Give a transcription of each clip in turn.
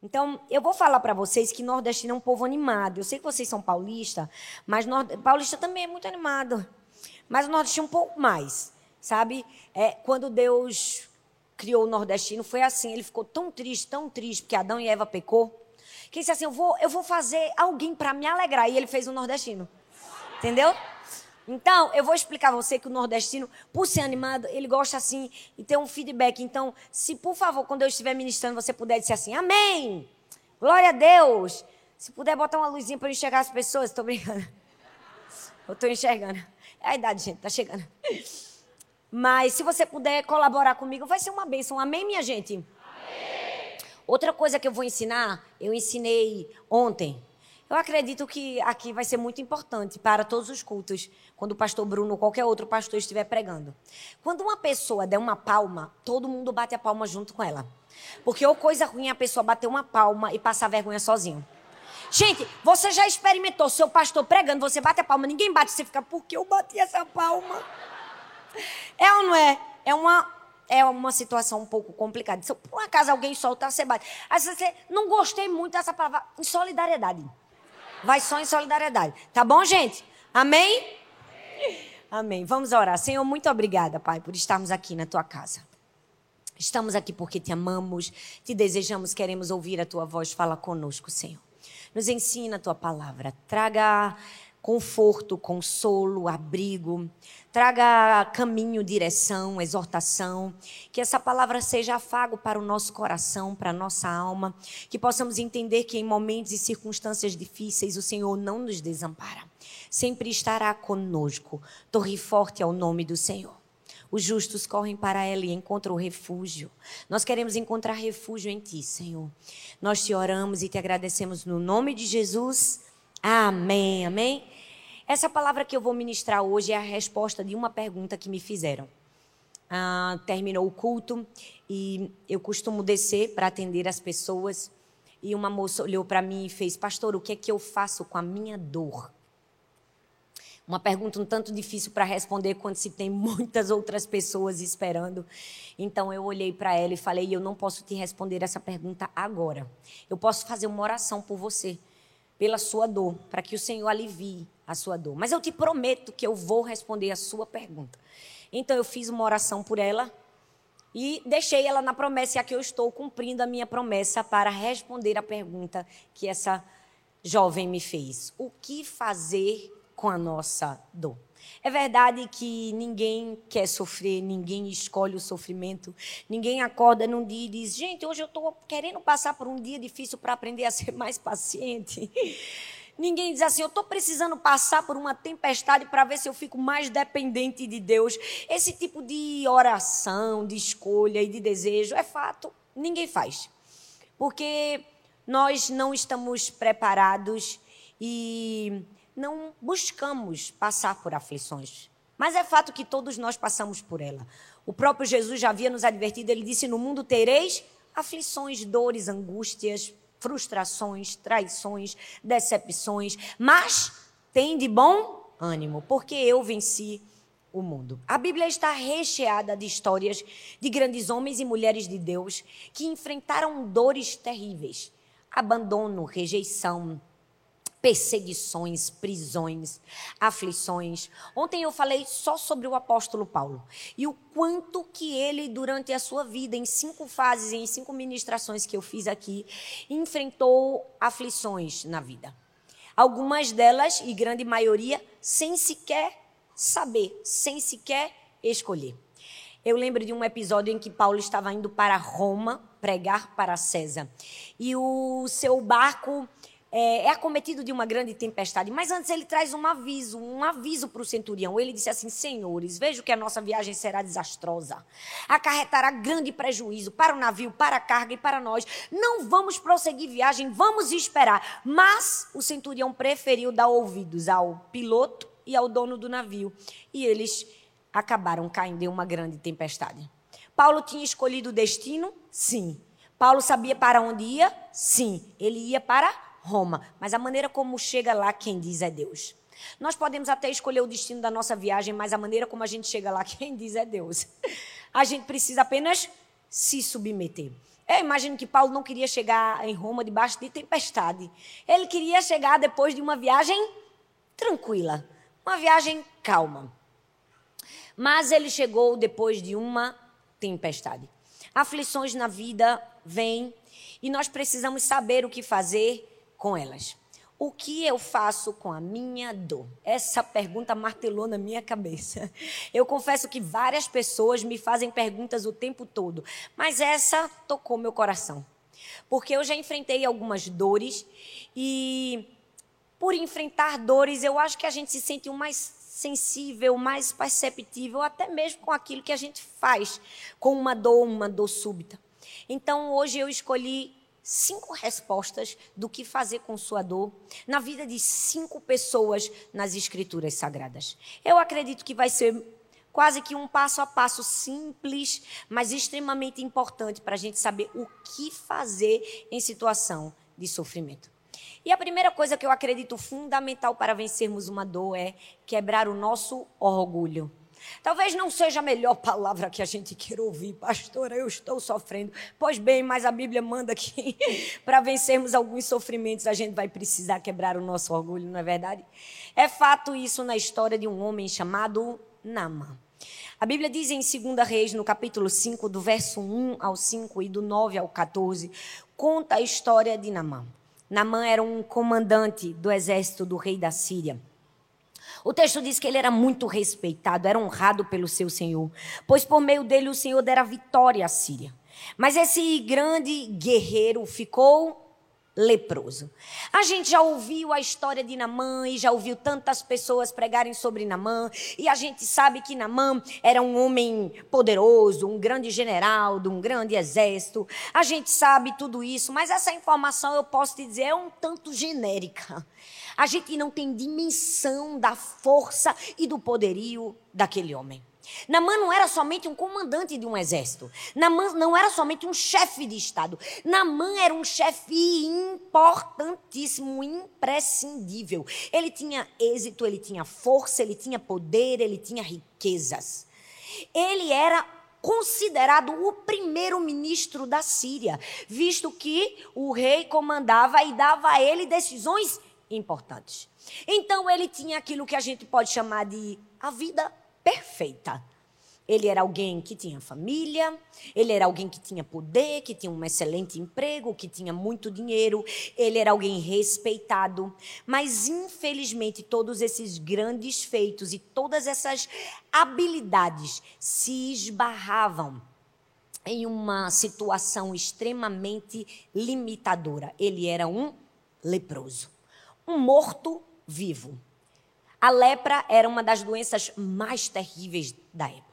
Então, eu vou falar para vocês que nordestino é um povo animado. Eu sei que vocês são paulista, mas nord... paulista também é muito animado. Mas o nordestino um pouco mais, sabe? É, quando Deus criou o nordestino, foi assim. Ele ficou tão triste, tão triste, porque Adão e Eva pecou, que ele disse assim, eu vou, eu vou fazer alguém para me alegrar. E ele fez o nordestino. Entendeu? Então, eu vou explicar a você que o nordestino, por ser animado, ele gosta assim e ter um feedback. Então, se por favor, quando eu estiver ministrando, você puder dizer assim, amém, glória a Deus. Se puder botar uma luzinha para eu enxergar as pessoas, estou brincando. Eu estou enxergando. É a idade, gente, tá chegando. Mas se você puder colaborar comigo, vai ser uma bênção. Amém, minha gente? Amém. Outra coisa que eu vou ensinar, eu ensinei ontem. Eu acredito que aqui vai ser muito importante para todos os cultos, quando o pastor Bruno ou qualquer outro pastor estiver pregando. Quando uma pessoa der uma palma, todo mundo bate a palma junto com ela. Porque ou coisa ruim é a pessoa bater uma palma e passar vergonha sozinho. Gente, você já experimentou seu pastor pregando, você bate a palma, ninguém bate, você fica, por que eu bati essa palma? É ou não é? É uma, é uma situação um pouco complicada. Se por acaso alguém solta, você bate. Você, não gostei muito dessa palavra, em solidariedade. Vai só em solidariedade. Tá bom, gente? Amém? Amém. Vamos orar. Senhor, muito obrigada, Pai, por estarmos aqui na tua casa. Estamos aqui porque te amamos, te desejamos, queremos ouvir a tua voz. Fala conosco, Senhor. Nos ensina a tua palavra. Traga conforto, consolo, abrigo. Traga caminho, direção, exortação. Que essa palavra seja afago para o nosso coração, para a nossa alma. Que possamos entender que em momentos e circunstâncias difíceis o Senhor não nos desampara. Sempre estará conosco. Torre forte ao nome do Senhor. Os justos correm para ela e encontram refúgio. Nós queremos encontrar refúgio em Ti, Senhor. Nós te oramos e te agradecemos no nome de Jesus. Amém, amém. Essa palavra que eu vou ministrar hoje é a resposta de uma pergunta que me fizeram. Ah, terminou o culto e eu costumo descer para atender as pessoas. E uma moça olhou para mim e fez: Pastor, o que é que eu faço com a minha dor? Uma pergunta um tanto difícil para responder quando se tem muitas outras pessoas esperando. Então eu olhei para ela e falei: Eu não posso te responder essa pergunta agora. Eu posso fazer uma oração por você, pela sua dor, para que o Senhor alivie a sua dor. Mas eu te prometo que eu vou responder a sua pergunta. Então eu fiz uma oração por ela e deixei ela na promessa, e aqui eu estou cumprindo a minha promessa para responder a pergunta que essa jovem me fez. O que fazer com a nossa dor. É verdade que ninguém quer sofrer, ninguém escolhe o sofrimento, ninguém acorda num dia e diz: gente, hoje eu estou querendo passar por um dia difícil para aprender a ser mais paciente. Ninguém diz assim, eu estou precisando passar por uma tempestade para ver se eu fico mais dependente de Deus. Esse tipo de oração, de escolha e de desejo é fato, ninguém faz. Porque nós não estamos preparados e não buscamos passar por aflições. Mas é fato que todos nós passamos por ela. O próprio Jesus já havia nos advertido, ele disse: No mundo tereis aflições, dores, angústias, frustrações, traições, decepções, mas tem de bom ânimo, porque eu venci o mundo. A Bíblia está recheada de histórias de grandes homens e mulheres de Deus que enfrentaram dores terríveis, abandono, rejeição, perseguições, prisões, aflições. Ontem eu falei só sobre o apóstolo Paulo e o quanto que ele, durante a sua vida, em cinco fases, em cinco ministrações que eu fiz aqui, enfrentou aflições na vida. Algumas delas, e grande maioria, sem sequer saber, sem sequer escolher. Eu lembro de um episódio em que Paulo estava indo para Roma pregar para César. E o seu barco é, é, acometido de uma grande tempestade. Mas antes ele traz um aviso, um aviso para o centurião. Ele disse assim: Senhores, vejo que a nossa viagem será desastrosa. Acarretará grande prejuízo para o navio, para a carga e para nós. Não vamos prosseguir viagem, vamos esperar. Mas o centurião preferiu dar ouvidos ao piloto e ao dono do navio. E eles acabaram caindo em uma grande tempestade. Paulo tinha escolhido o destino? Sim. Paulo sabia para onde ia? Sim. Ele ia para Roma, mas a maneira como chega lá, quem diz é Deus. Nós podemos até escolher o destino da nossa viagem, mas a maneira como a gente chega lá, quem diz é Deus. A gente precisa apenas se submeter. Eu imagino que Paulo não queria chegar em Roma debaixo de tempestade. Ele queria chegar depois de uma viagem tranquila, uma viagem calma. Mas ele chegou depois de uma tempestade. Aflições na vida vêm e nós precisamos saber o que fazer com elas. O que eu faço com a minha dor? Essa pergunta martelou na minha cabeça. Eu confesso que várias pessoas me fazem perguntas o tempo todo, mas essa tocou meu coração. Porque eu já enfrentei algumas dores e por enfrentar dores, eu acho que a gente se sente um mais sensível, mais perceptível, até mesmo com aquilo que a gente faz com uma dor, uma dor súbita. Então, hoje eu escolhi cinco respostas do que fazer com sua dor na vida de cinco pessoas nas Escrituras Sagradas. Eu acredito que vai ser quase que um passo a passo simples, mas extremamente importante para a gente saber o que fazer em situação de sofrimento. E a primeira coisa que eu acredito fundamental para vencermos uma dor é quebrar o nosso orgulho. Talvez não seja a melhor palavra que a gente queira ouvir, pastora, eu estou sofrendo. Pois bem, mas a Bíblia manda que para vencermos alguns sofrimentos a gente vai precisar quebrar o nosso orgulho, não é verdade? É fato isso na história de um homem chamado Nama. A Bíblia diz em 2 Reis, no capítulo 5, do verso 1 ao 5 e do 9 ao 14, conta a história de Namã. Namã era um comandante do exército do rei da Síria. O texto diz que ele era muito respeitado, era honrado pelo seu Senhor, pois por meio dele o Senhor dera vitória à Síria. Mas esse grande guerreiro ficou leproso. A gente já ouviu a história de Namã e já ouviu tantas pessoas pregarem sobre Namã, e a gente sabe que Namã era um homem poderoso, um grande general de um grande exército. A gente sabe tudo isso, mas essa informação eu posso te dizer é um tanto genérica. A gente não tem dimensão da força e do poderio daquele homem. Namã não era somente um comandante de um exército. Namã não era somente um chefe de Estado. Namã era um chefe importantíssimo, imprescindível. Ele tinha êxito, ele tinha força, ele tinha poder, ele tinha riquezas. Ele era considerado o primeiro ministro da Síria, visto que o rei comandava e dava a ele decisões importantes. Então ele tinha aquilo que a gente pode chamar de a vida perfeita. Ele era alguém que tinha família, ele era alguém que tinha poder, que tinha um excelente emprego, que tinha muito dinheiro, ele era alguém respeitado. Mas, infelizmente, todos esses grandes feitos e todas essas habilidades se esbarravam em uma situação extremamente limitadora. Ele era um leproso um morto vivo. A lepra era uma das doenças mais terríveis da época.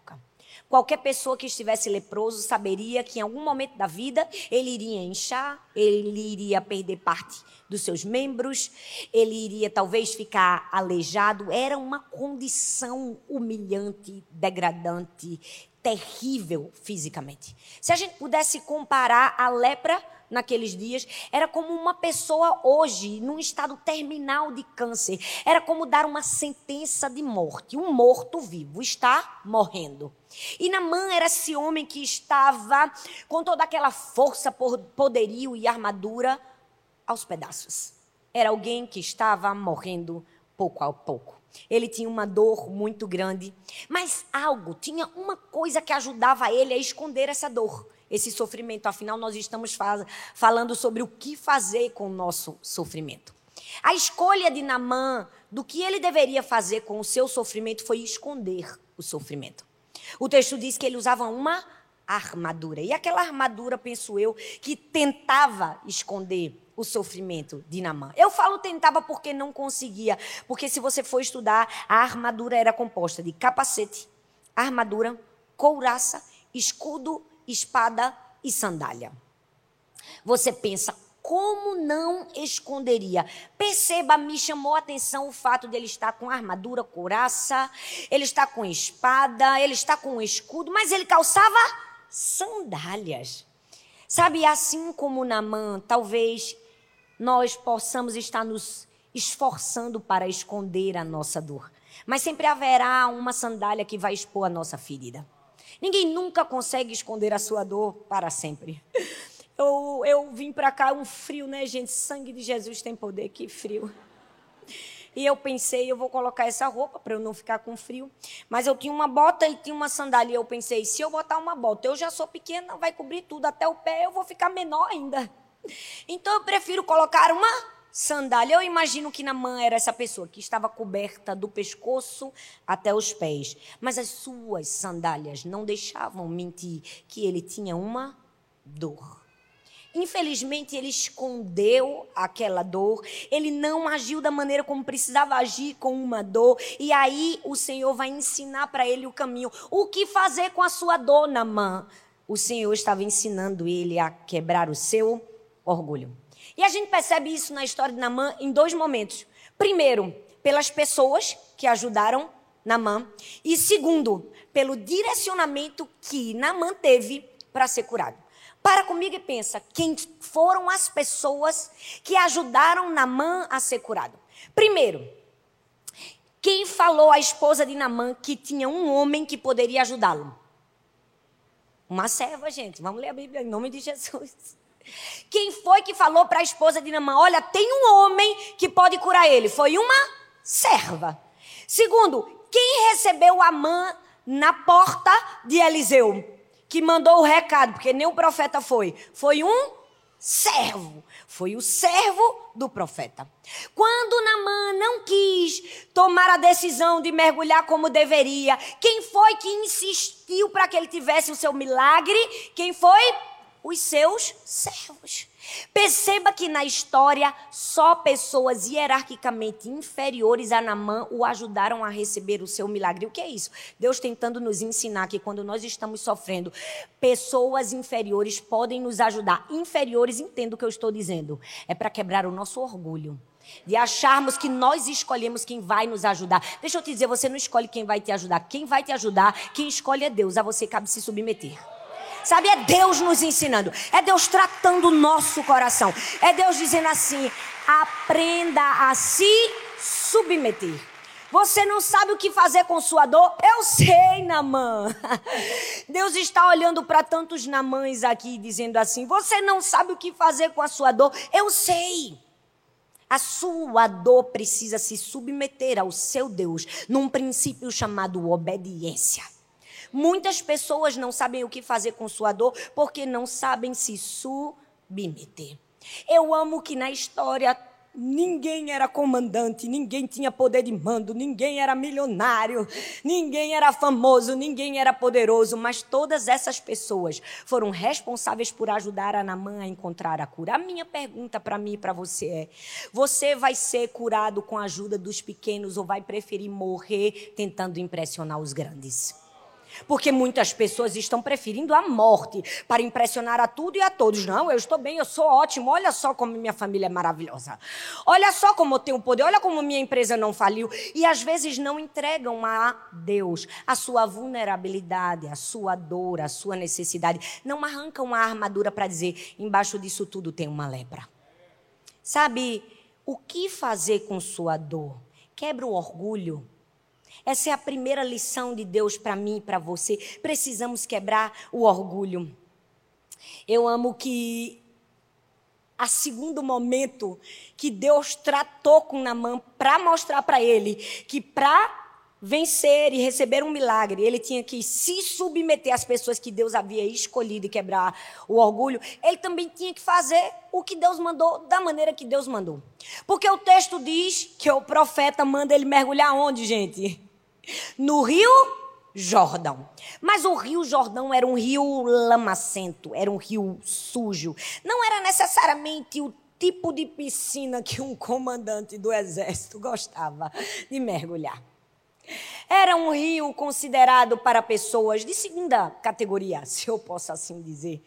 Qualquer pessoa que estivesse leproso saberia que em algum momento da vida ele iria inchar, ele iria perder parte dos seus membros, ele iria talvez ficar aleijado. Era uma condição humilhante, degradante, terrível fisicamente. Se a gente pudesse comparar a lepra naqueles dias, era como uma pessoa hoje, num estado terminal de câncer. Era como dar uma sentença de morte. Um morto vivo está morrendo. E Namã era esse homem que estava com toda aquela força, poderio e armadura aos pedaços. Era alguém que estava morrendo pouco a pouco. Ele tinha uma dor muito grande, mas algo, tinha uma coisa que ajudava ele a esconder essa dor esse sofrimento. Afinal, nós estamos falando sobre o que fazer com o nosso sofrimento. A escolha de Namã do que ele deveria fazer com o seu sofrimento foi esconder o sofrimento. O texto diz que ele usava uma armadura. E aquela armadura, penso eu, que tentava esconder o sofrimento de Namã. Eu falo tentava porque não conseguia, porque se você for estudar, a armadura era composta de capacete, armadura, couraça, escudo espada e sandália. Você pensa, como não esconderia? Perceba, me chamou a atenção o fato de ele estar com armadura, couraça, ele está com espada, ele está com escudo, mas ele calçava sandálias. Sabe, assim como Namã, talvez nós possamos estar nos esforçando para esconder a nossa dor. Mas sempre haverá uma sandália que vai expor a nossa ferida. Ninguém nunca consegue esconder a sua dor para sempre. Eu, eu vim para cá, um frio, né, gente? Sangue de Jesus tem poder, que frio. E eu pensei, eu vou colocar essa roupa para eu não ficar com frio. Mas eu tinha uma bota e tinha uma sandália. Eu pensei, se eu botar uma bota, eu já sou pequena, vai cobrir tudo até o pé, eu vou ficar menor ainda. Então eu prefiro colocar uma sandália. Eu imagino que Namã era essa pessoa que estava coberta do pescoço até os pés. Mas as suas sandálias não deixavam mentir que ele tinha uma dor. Infelizmente, ele escondeu aquela dor, ele não agiu da maneira como precisava agir com uma dor, e aí o Senhor vai ensinar para ele o caminho. O que fazer com a sua dor, Namã? O Senhor estava ensinando ele a quebrar o seu orgulho. E a gente percebe isso na história de Namã em dois momentos. Primeiro, pelas pessoas que ajudaram Namã, e segundo, pelo direcionamento que Namã teve para ser curado. Para comigo e pensa, quem foram as pessoas que ajudaram Namã a ser curado? Primeiro, quem falou à esposa de Namã que tinha um homem que poderia ajudá-lo? Uma serva, gente. Vamos ler a Bíblia em nome de Jesus. Quem foi que falou para a esposa de Namã: Olha, tem um homem que pode curar ele? Foi uma serva. Segundo, quem recebeu Amã na porta de Eliseu? que mandou o recado, porque nem o profeta foi. Foi um servo. Foi o servo do profeta. Quando Namã não quis tomar a decisão de mergulhar como deveria, quem foi que insistiu para que ele tivesse o seu milagre? Quem foi? Os seus servos. Perceba que na história só pessoas hierarquicamente inferiores a Namã o ajudaram a receber o seu milagre. O que é isso? Deus tentando nos ensinar que quando nós estamos sofrendo, pessoas inferiores podem nos ajudar. Inferiores, entendo o que eu estou dizendo. É para quebrar o nosso orgulho de acharmos que nós escolhemos quem vai nos ajudar. Deixa eu te dizer, você não escolhe quem vai te ajudar. Quem vai te ajudar, quem escolhe é Deus. A você cabe se submeter. Sabe, é Deus nos ensinando, é Deus tratando o nosso coração, é Deus dizendo assim: aprenda a se submeter. Você não sabe o que fazer com sua dor? Eu sei, Namã. Deus está olhando para tantos Namãs aqui dizendo assim: Você não sabe o que fazer com a sua dor? Eu sei. A sua dor precisa se submeter ao seu Deus, num princípio chamado obediência. Muitas pessoas não sabem o que fazer com sua dor porque não sabem se submeter. Eu amo que na história Ninguém era comandante, ninguém tinha poder de mando, ninguém era milionário, ninguém era famoso, ninguém era poderoso, mas todas essas pessoas foram responsáveis por ajudar a Namã a encontrar a cura. A minha pergunta para mim e para você é: você vai ser curado com a ajuda dos pequenos ou vai preferir morrer tentando impressionar os grandes? Porque muitas pessoas estão preferindo a morte para impressionar a tudo e a todos. Não, eu estou bem, eu sou ótimo. Olha só como minha família é maravilhosa. Olha só como eu tenho poder. Olha como minha empresa não faliu. E às vezes não entregam a Deus a sua vulnerabilidade, a sua dor, a sua necessidade. Não arrancam a armadura para dizer: embaixo disso tudo tem uma lepra. Sabe o que fazer com sua dor? Quebra o orgulho essa é a primeira lição de Deus para mim e para você. Precisamos quebrar o orgulho. Eu amo que a segundo momento que Deus tratou com Namã para mostrar para ele que para vencer e receber um milagre, ele tinha que se submeter às pessoas que Deus havia escolhido e quebrar o orgulho. Ele também tinha que fazer o que Deus mandou da maneira que Deus mandou. Porque o texto diz que o profeta manda ele mergulhar onde, gente? no rio Jordão. Mas o rio Jordão era um rio lamacento, era um rio sujo. Não era necessariamente o tipo de piscina que um comandante do exército gostava de mergulhar. Era um rio considerado para pessoas de segunda categoria, se eu posso assim dizer.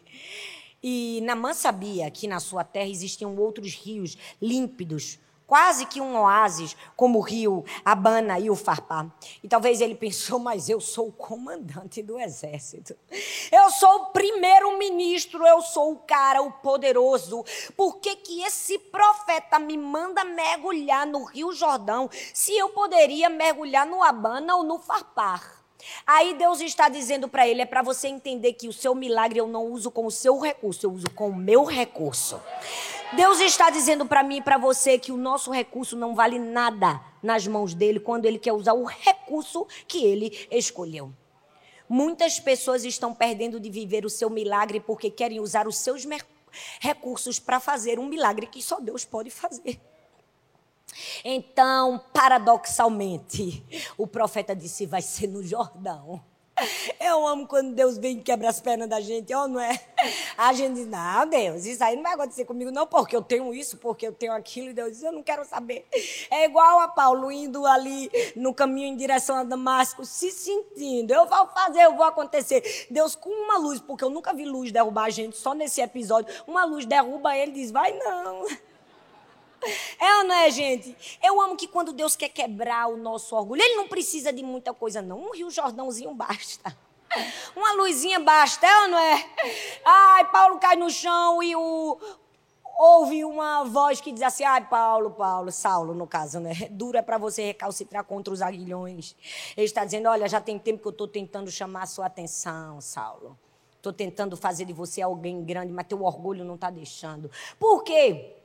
E Namã sabia que na sua terra existiam outros rios límpidos, quase que um oásis, como o rio Abana e o Farpá. E talvez ele pensou, mas eu sou o comandante do exército. Eu sou o primeiro-ministro, eu sou o cara, o poderoso. Por que, que esse profeta me manda mergulhar no rio Jordão, se eu poderia mergulhar no Abana ou no Farpar? Aí Deus está dizendo para ele: é para você entender que o seu milagre eu não uso com o seu recurso, eu uso com o meu recurso. Deus está dizendo para mim e para você que o nosso recurso não vale nada nas mãos dele quando ele quer usar o recurso que ele escolheu. Muitas pessoas estão perdendo de viver o seu milagre porque querem usar os seus recursos para fazer um milagre que só Deus pode fazer. Então, paradoxalmente, o profeta disse: vai ser no Jordão. Eu amo quando Deus vem e quebra as pernas da gente, ó, não é? A gente diz, não, Deus, isso aí não vai acontecer comigo, não, porque eu tenho isso, porque eu tenho aquilo. E Deus diz, eu não quero saber. É igual a Paulo indo ali no caminho em direção a Damasco, se sentindo, eu vou fazer, eu vou acontecer. Deus, com uma luz, porque eu nunca vi luz derrubar a gente, só nesse episódio, uma luz derruba ele diz, vai não. É ou não é, gente? Eu amo que quando Deus quer quebrar o nosso orgulho, Ele não precisa de muita coisa, não. Um Rio Jordãozinho basta. Uma luzinha basta, é ou não é? Ai, Paulo cai no chão e o, ouve uma voz que diz assim: ai, Paulo, Paulo, Saulo, no caso, né? Dura para você recalcitrar contra os aguilhões. Ele está dizendo: olha, já tem tempo que eu estou tentando chamar a sua atenção, Saulo. Estou tentando fazer de você alguém grande, mas teu orgulho não está deixando. Por quê?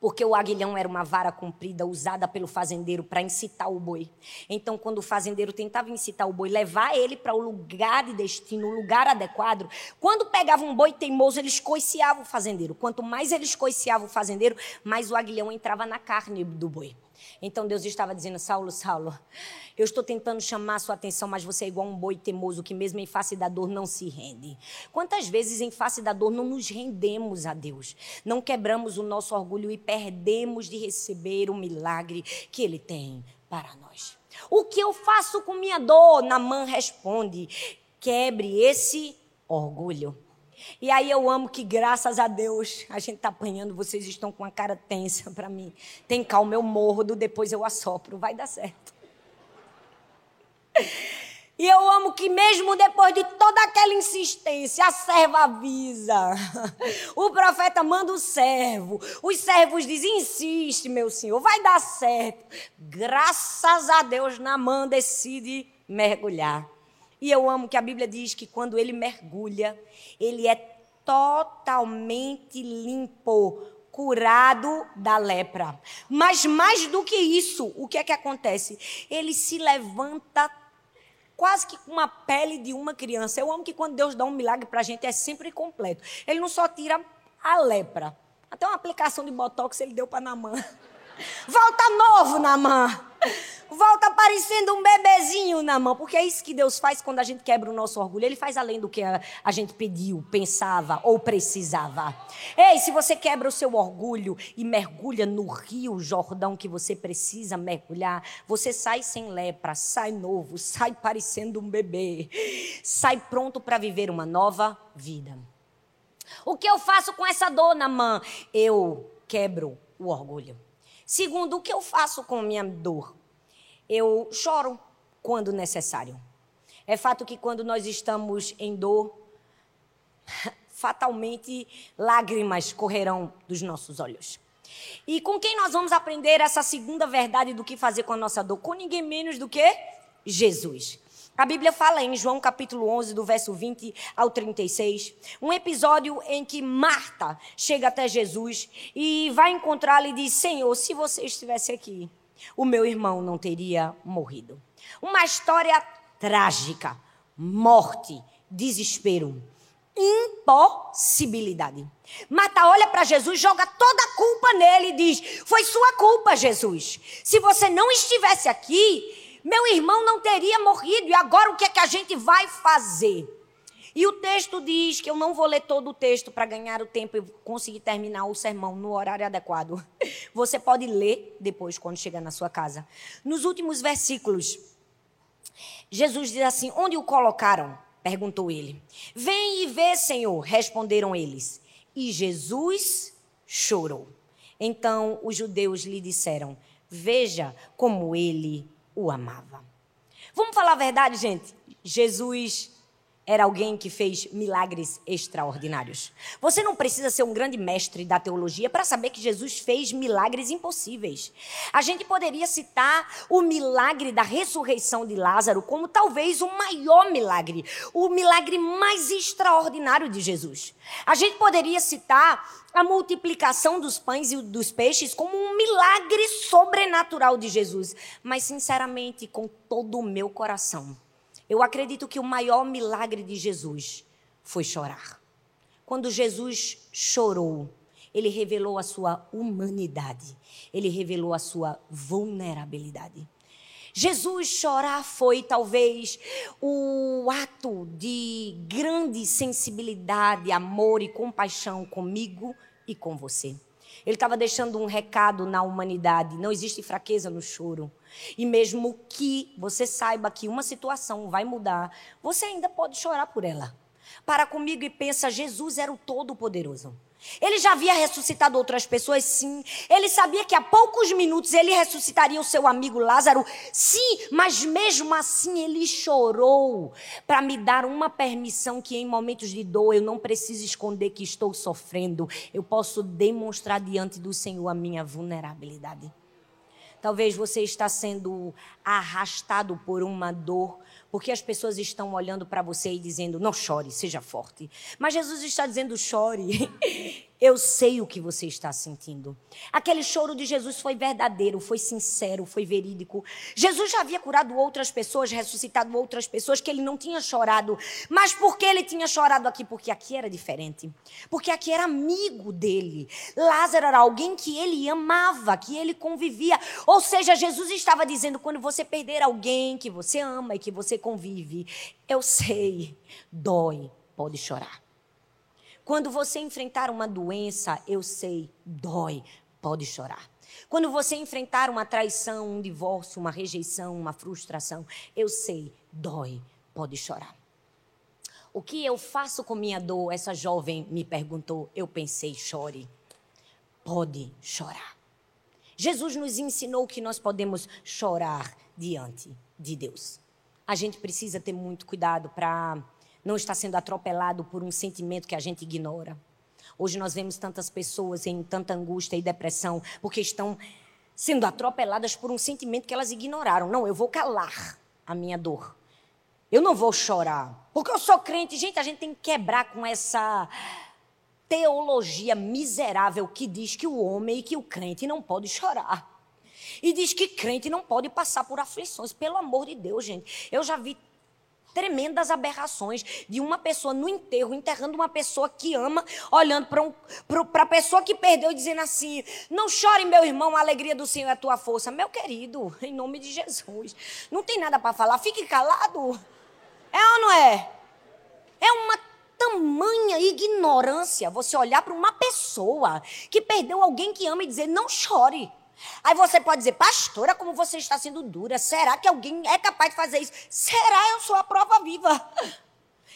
Porque o aguilhão era uma vara comprida usada pelo fazendeiro para incitar o boi. Então, quando o fazendeiro tentava incitar o boi, levar ele para o lugar de destino, o lugar adequado, quando pegava um boi teimoso, ele escoiciava o fazendeiro. Quanto mais ele escoiciava o fazendeiro, mais o aguilhão entrava na carne do boi. Então Deus estava dizendo: Saulo, Saulo, eu estou tentando chamar sua atenção, mas você é igual um boi teimoso que, mesmo em face da dor, não se rende. Quantas vezes, em face da dor, não nos rendemos a Deus? Não quebramos o nosso orgulho e perdemos de receber o milagre que Ele tem para nós. O que eu faço com minha dor? Namã responde: quebre esse orgulho. E aí eu amo que, graças a Deus, a gente está apanhando, vocês estão com a cara tensa para mim. Tem calma, eu mordo, depois eu assopro, vai dar certo. E eu amo que, mesmo depois de toda aquela insistência, a serva avisa. O profeta manda o servo. Os servos dizem: insiste, meu senhor, vai dar certo. Graças a Deus, Namã decide mergulhar. E eu amo que a Bíblia diz que quando ele mergulha, ele é totalmente limpo, curado da lepra. Mas mais do que isso, o que é que acontece? Ele se levanta quase que com uma pele de uma criança. Eu amo que quando Deus dá um milagre para a gente é sempre completo. Ele não só tira a lepra. Até uma aplicação de botox ele deu para Namã. Volta novo, Namã. Volta parecendo um bebezinho na mão, porque é isso que Deus faz quando a gente quebra o nosso orgulho. Ele faz além do que a, a gente pediu, pensava ou precisava. Ei, se você quebra o seu orgulho e mergulha no rio Jordão que você precisa mergulhar, você sai sem lepra, sai novo, sai parecendo um bebê, sai pronto para viver uma nova vida. O que eu faço com essa dor na mão? Eu quebro o orgulho. Segundo, o que eu faço com minha dor? Eu choro quando necessário. É fato que quando nós estamos em dor, fatalmente lágrimas correrão dos nossos olhos. E com quem nós vamos aprender essa segunda verdade do que fazer com a nossa dor? Com ninguém menos do que Jesus. A Bíblia fala em João capítulo 11, do verso 20 ao 36, um episódio em que Marta chega até Jesus e vai encontrá-lo e diz: Senhor, se você estivesse aqui, o meu irmão não teria morrido. Uma história trágica, morte, desespero, impossibilidade. Marta olha para Jesus, joga toda a culpa nele e diz: Foi sua culpa, Jesus. Se você não estivesse aqui, meu irmão não teria morrido, e agora o que é que a gente vai fazer? E o texto diz que eu não vou ler todo o texto para ganhar o tempo e conseguir terminar o sermão no horário adequado. Você pode ler depois, quando chegar na sua casa. Nos últimos versículos, Jesus diz assim: Onde o colocaram? perguntou ele. Vem e vê, Senhor, responderam eles. E Jesus chorou. Então os judeus lhe disseram: Veja como ele o amava. Vamos falar a verdade, gente? Jesus era alguém que fez milagres extraordinários. Você não precisa ser um grande mestre da teologia para saber que Jesus fez milagres impossíveis. A gente poderia citar o milagre da ressurreição de Lázaro como talvez o maior milagre, o milagre mais extraordinário de Jesus. A gente poderia citar a multiplicação dos pães e dos peixes como um milagre sobrenatural de Jesus. Mas, sinceramente, com todo o meu coração, eu acredito que o maior milagre de Jesus foi chorar. Quando Jesus chorou, ele revelou a sua humanidade, ele revelou a sua vulnerabilidade. Jesus chorar foi talvez o ato de grande sensibilidade, amor e compaixão comigo e com você. Ele estava deixando um recado na humanidade: não existe fraqueza no choro. E mesmo que você saiba que uma situação vai mudar, você ainda pode chorar por ela. Para comigo e pensa: Jesus era o Todo-Poderoso. Ele já havia ressuscitado outras pessoas, sim. Ele sabia que a poucos minutos ele ressuscitaria o seu amigo Lázaro, sim, mas mesmo assim ele chorou para me dar uma permissão que em momentos de dor eu não preciso esconder que estou sofrendo. Eu posso demonstrar diante do Senhor a minha vulnerabilidade. Talvez você está sendo arrastado por uma dor, porque as pessoas estão olhando para você e dizendo: "Não chore, seja forte". Mas Jesus está dizendo: "Chore". Eu sei o que você está sentindo. Aquele choro de Jesus foi verdadeiro, foi sincero, foi verídico. Jesus já havia curado outras pessoas, ressuscitado outras pessoas que ele não tinha chorado. Mas por que ele tinha chorado aqui? Porque aqui era diferente. Porque aqui era amigo dele. Lázaro era alguém que ele amava, que ele convivia. Ou seja, Jesus estava dizendo: quando você perder alguém que você ama e que você convive, eu sei, dói, pode chorar. Quando você enfrentar uma doença, eu sei, dói, pode chorar. Quando você enfrentar uma traição, um divórcio, uma rejeição, uma frustração, eu sei, dói, pode chorar. O que eu faço com minha dor? Essa jovem me perguntou. Eu pensei, chore. Pode chorar. Jesus nos ensinou que nós podemos chorar diante de Deus. A gente precisa ter muito cuidado para não está sendo atropelado por um sentimento que a gente ignora. Hoje nós vemos tantas pessoas em tanta angústia e depressão porque estão sendo atropeladas por um sentimento que elas ignoraram. Não, eu vou calar a minha dor. Eu não vou chorar. Porque eu sou crente. Gente, a gente tem que quebrar com essa teologia miserável que diz que o homem e que o crente não pode chorar. E diz que crente não pode passar por aflições. Pelo amor de Deus, gente. Eu já vi tremendas aberrações de uma pessoa no enterro, enterrando uma pessoa que ama, olhando para um, a pessoa que perdeu e dizendo assim: Não chore, meu irmão, a alegria do Senhor é a tua força. Meu querido, em nome de Jesus, não tem nada para falar, fique calado. É ou não é? É uma tamanha ignorância você olhar para uma pessoa que perdeu alguém que ama e dizer: Não chore. Aí você pode dizer, pastora, como você está sendo dura. Será que alguém é capaz de fazer isso? Será? Eu sou a prova viva.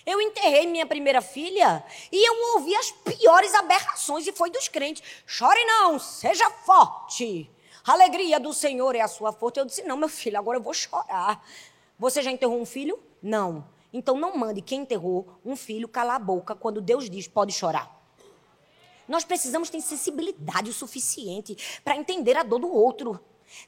Eu enterrei minha primeira filha e eu ouvi as piores aberrações e foi dos crentes. Chore não, seja forte. A alegria do Senhor é a sua força. Eu disse, não, meu filho, agora eu vou chorar. Você já enterrou um filho? Não. Então não mande quem enterrou um filho calar a boca quando Deus diz pode chorar. Nós precisamos ter sensibilidade o suficiente para entender a dor do outro.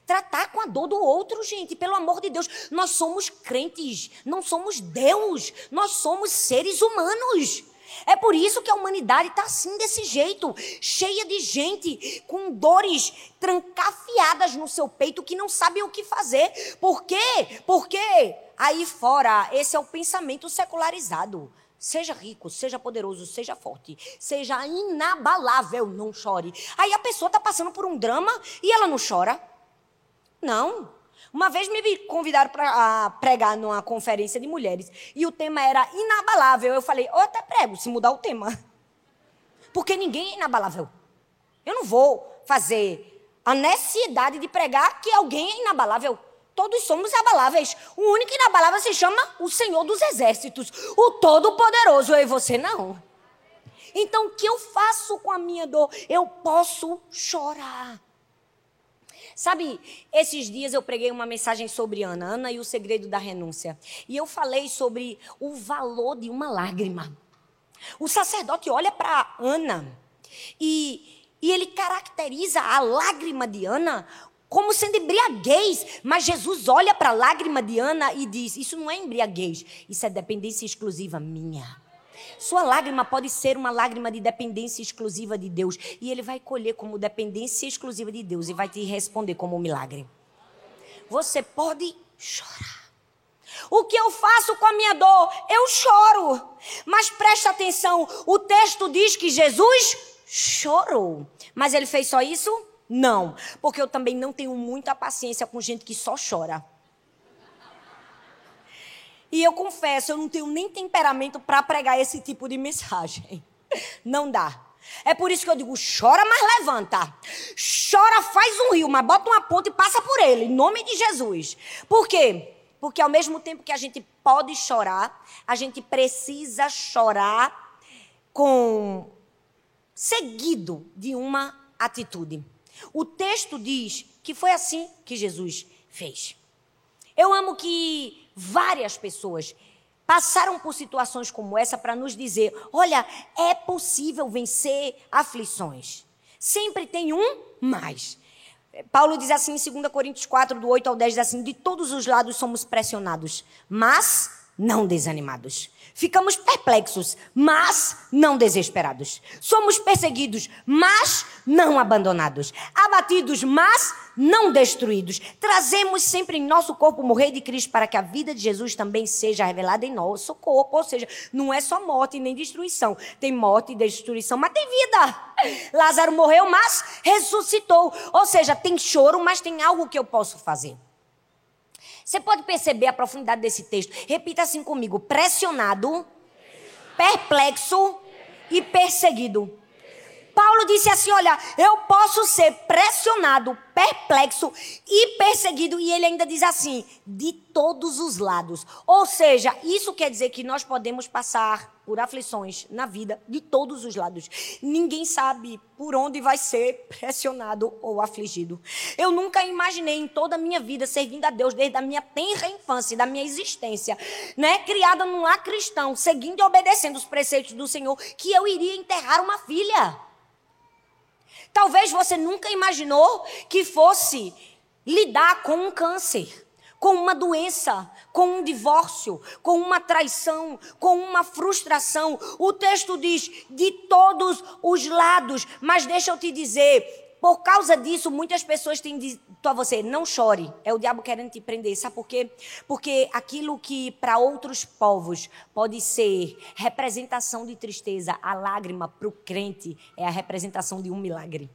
Tratar com a dor do outro, gente, pelo amor de Deus. Nós somos crentes, não somos Deus, nós somos seres humanos. É por isso que a humanidade está assim, desse jeito, cheia de gente com dores trancafiadas no seu peito que não sabem o que fazer. Por quê? Porque aí fora, esse é o pensamento secularizado. Seja rico, seja poderoso, seja forte, seja inabalável, não chore. Aí a pessoa está passando por um drama e ela não chora. Não. Uma vez me convidaram para pregar numa conferência de mulheres e o tema era inabalável. Eu falei, eu até prego se mudar o tema. Porque ninguém é inabalável. Eu não vou fazer a necessidade de pregar que alguém é inabalável. Todos somos abaláveis. O único inabalável se chama o Senhor dos Exércitos, o Todo-Poderoso. Eu e você não. Então, o que eu faço com a minha dor? Eu posso chorar. Sabe, esses dias eu preguei uma mensagem sobre Ana, Ana e o segredo da renúncia. E eu falei sobre o valor de uma lágrima. O sacerdote olha para Ana e, e ele caracteriza a lágrima de Ana como sendo embriaguez. Mas Jesus olha para a lágrima de Ana e diz: Isso não é embriaguez, isso é dependência exclusiva minha. Sua lágrima pode ser uma lágrima de dependência exclusiva de Deus. E Ele vai colher como dependência exclusiva de Deus e vai te responder como um milagre. Você pode chorar. O que eu faço com a minha dor? Eu choro. Mas preste atenção: o texto diz que Jesus chorou. Mas ele fez só isso? Não. Porque eu também não tenho muita paciência com gente que só chora. E eu confesso, eu não tenho nem temperamento para pregar esse tipo de mensagem. Não dá. É por isso que eu digo: chora, mas levanta. Chora, faz um rio, mas bota uma ponte e passa por ele, em nome de Jesus. Por quê? Porque ao mesmo tempo que a gente pode chorar, a gente precisa chorar com seguido de uma atitude. O texto diz que foi assim que Jesus fez. Eu amo que várias pessoas passaram por situações como essa para nos dizer: olha, é possível vencer aflições. Sempre tem um mais. Paulo diz assim em 2 Coríntios 4, do 8 ao 10, diz assim: de todos os lados somos pressionados, mas não desanimados. Ficamos perplexos, mas não desesperados. Somos perseguidos, mas não abandonados. Abatidos, mas não destruídos. Trazemos sempre em nosso corpo o morrer de Cristo para que a vida de Jesus também seja revelada em nosso corpo. Ou seja, não é só morte nem destruição. Tem morte e destruição, mas tem vida. Lázaro morreu, mas ressuscitou. Ou seja, tem choro, mas tem algo que eu posso fazer. Você pode perceber a profundidade desse texto. Repita assim comigo: pressionado, perplexo e perseguido. Paulo disse assim: Olha, eu posso ser pressionado, perplexo e perseguido. E ele ainda diz assim: de todos os lados. Ou seja, isso quer dizer que nós podemos passar por aflições na vida de todos os lados. Ninguém sabe por onde vai ser pressionado ou afligido. Eu nunca imaginei em toda a minha vida servindo a Deus desde a minha tenra infância, da minha existência, né, criada num lar cristão, seguindo e obedecendo os preceitos do Senhor, que eu iria enterrar uma filha. Talvez você nunca imaginou que fosse lidar com um câncer, com uma doença, com um divórcio, com uma traição, com uma frustração. O texto diz de todos os lados, mas deixa eu te dizer, por causa disso, muitas pessoas têm dito a você: não chore. É o diabo querendo te prender. Sabe por quê? Porque aquilo que para outros povos pode ser representação de tristeza, a lágrima para o crente é a representação de um milagre.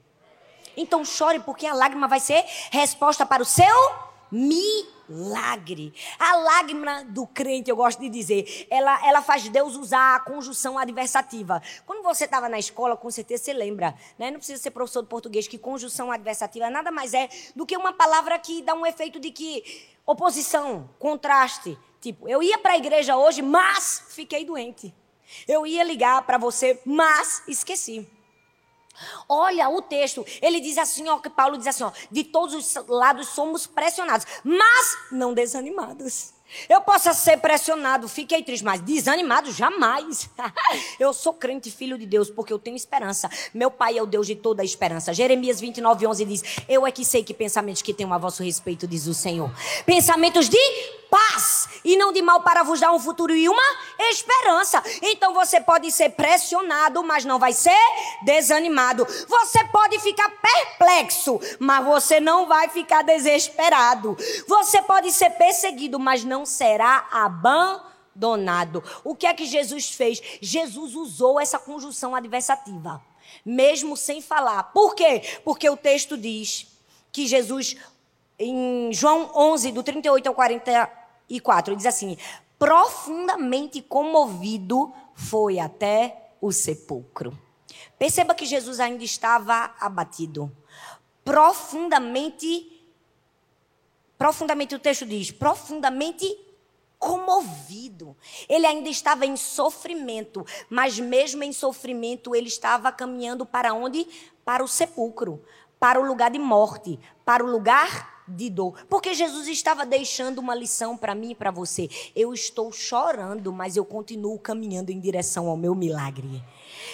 Então chore, porque a lágrima vai ser resposta para o seu milagre. A lágrima do crente, eu gosto de dizer, ela, ela faz Deus usar a conjunção adversativa. Quando você estava na escola, com certeza você lembra, né? Não precisa ser professor de português, que conjunção adversativa nada mais é do que uma palavra que dá um efeito de que oposição, contraste. Tipo, eu ia para a igreja hoje, mas fiquei doente. Eu ia ligar para você, mas esqueci. Olha o texto, ele diz assim, ó, que Paulo diz assim, ó, de todos os lados somos pressionados, mas não desanimados. Eu posso ser pressionado, fiquei triste, mas desanimado jamais. eu sou crente, filho de Deus, porque eu tenho esperança. Meu Pai é o Deus de toda a esperança. Jeremias 29, 11 diz: Eu é que sei que pensamentos que tenho a vosso respeito, diz o Senhor. Pensamentos de paz e não de mal para vos dar um futuro e uma esperança. Então você pode ser pressionado, mas não vai ser desanimado. Você pode ficar perplexo, mas você não vai ficar desesperado. Você pode ser perseguido, mas não será abandonado. O que é que Jesus fez? Jesus usou essa conjunção adversativa, mesmo sem falar. Por quê? Porque o texto diz que Jesus em João 11, do 38 ao 40, e 4. Diz assim: profundamente comovido foi até o sepulcro. Perceba que Jesus ainda estava abatido. Profundamente, profundamente o texto diz, profundamente comovido. Ele ainda estava em sofrimento, mas mesmo em sofrimento ele estava caminhando para onde? Para o sepulcro para o lugar de morte, para o lugar de dor. Porque Jesus estava deixando uma lição para mim e para você. Eu estou chorando, mas eu continuo caminhando em direção ao meu milagre.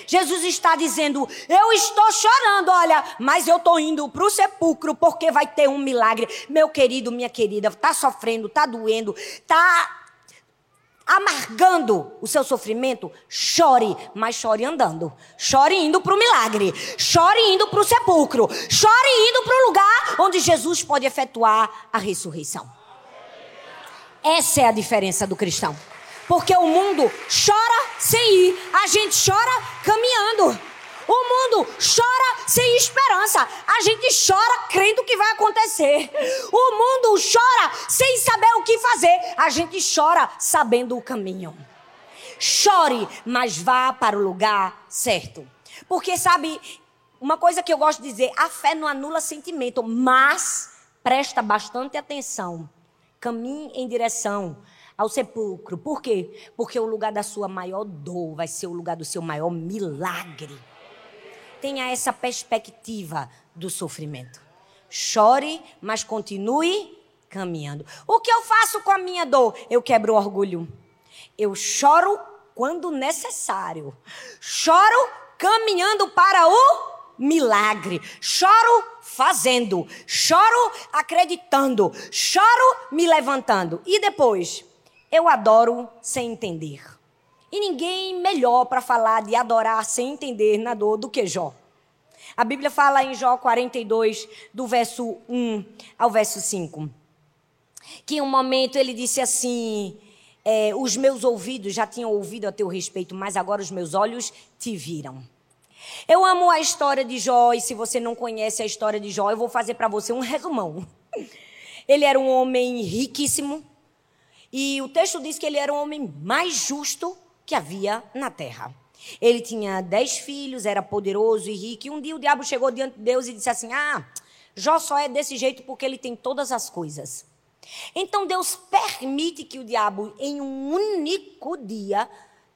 Jesus está dizendo: Eu estou chorando, olha, mas eu estou indo para o sepulcro porque vai ter um milagre. Meu querido, minha querida, está sofrendo, está doendo, está amargando o seu sofrimento, chore, mas chore andando. Chore indo para o milagre. Chore indo para o sepulcro. Chore indo para o lugar onde Jesus pode efetuar a ressurreição. Essa é a diferença do cristão. Porque o mundo chora sem ir, a gente chora caminhando. O mundo chora sem esperança. A gente chora crendo que vai acontecer. O mundo chora sem saber o que fazer. A gente chora sabendo o caminho. Chore, mas vá para o lugar certo. Porque sabe, uma coisa que eu gosto de dizer, a fé não anula sentimento, mas presta bastante atenção. Caminhe em direção ao sepulcro. Por quê? Porque o lugar da sua maior dor vai ser o lugar do seu maior milagre. Tenha essa perspectiva do sofrimento. Chore, mas continue caminhando. O que eu faço com a minha dor? Eu quebro o orgulho. Eu choro quando necessário. Choro caminhando para o milagre. Choro fazendo. Choro acreditando. Choro me levantando. E depois? Eu adoro sem entender. E ninguém melhor para falar de adorar sem entender na dor do que Jó. A Bíblia fala em Jó 42, do verso 1 ao verso 5, que em um momento ele disse assim: é, Os meus ouvidos já tinham ouvido a teu respeito, mas agora os meus olhos te viram. Eu amo a história de Jó, e se você não conhece a história de Jó, eu vou fazer para você um resumão. Ele era um homem riquíssimo, e o texto diz que ele era o homem mais justo que havia na terra. Ele tinha dez filhos, era poderoso e rico. E um dia o diabo chegou diante de Deus e disse assim: Ah, Jó só é desse jeito porque ele tem todas as coisas. Então Deus permite que o diabo, em um único dia,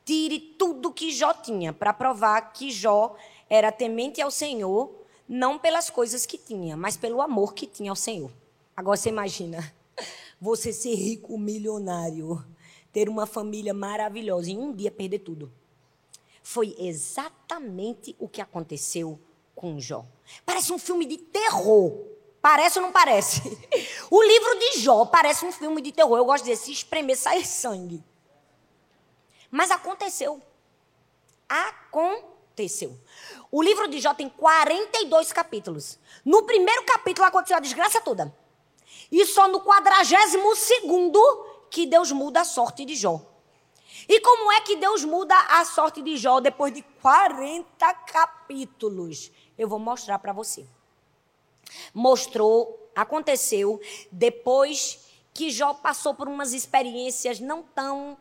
tire tudo que Jó tinha, para provar que Jó era temente ao Senhor, não pelas coisas que tinha, mas pelo amor que tinha ao Senhor. Agora você imagina você ser rico, milionário, ter uma família maravilhosa e um dia perder tudo. Foi exatamente o que aconteceu com Jó. Parece um filme de terror. Parece ou não parece? O livro de Jó parece um filme de terror. Eu gosto de dizer, se espremer, sai sangue. Mas aconteceu. Aconteceu. O livro de Jó tem 42 capítulos. No primeiro capítulo aconteceu a desgraça toda. E só no quadragésimo segundo que Deus muda a sorte de Jó. E como é que Deus muda a sorte de Jó depois de 40 capítulos? Eu vou mostrar para você. Mostrou, aconteceu depois que Jó passou por umas experiências não tão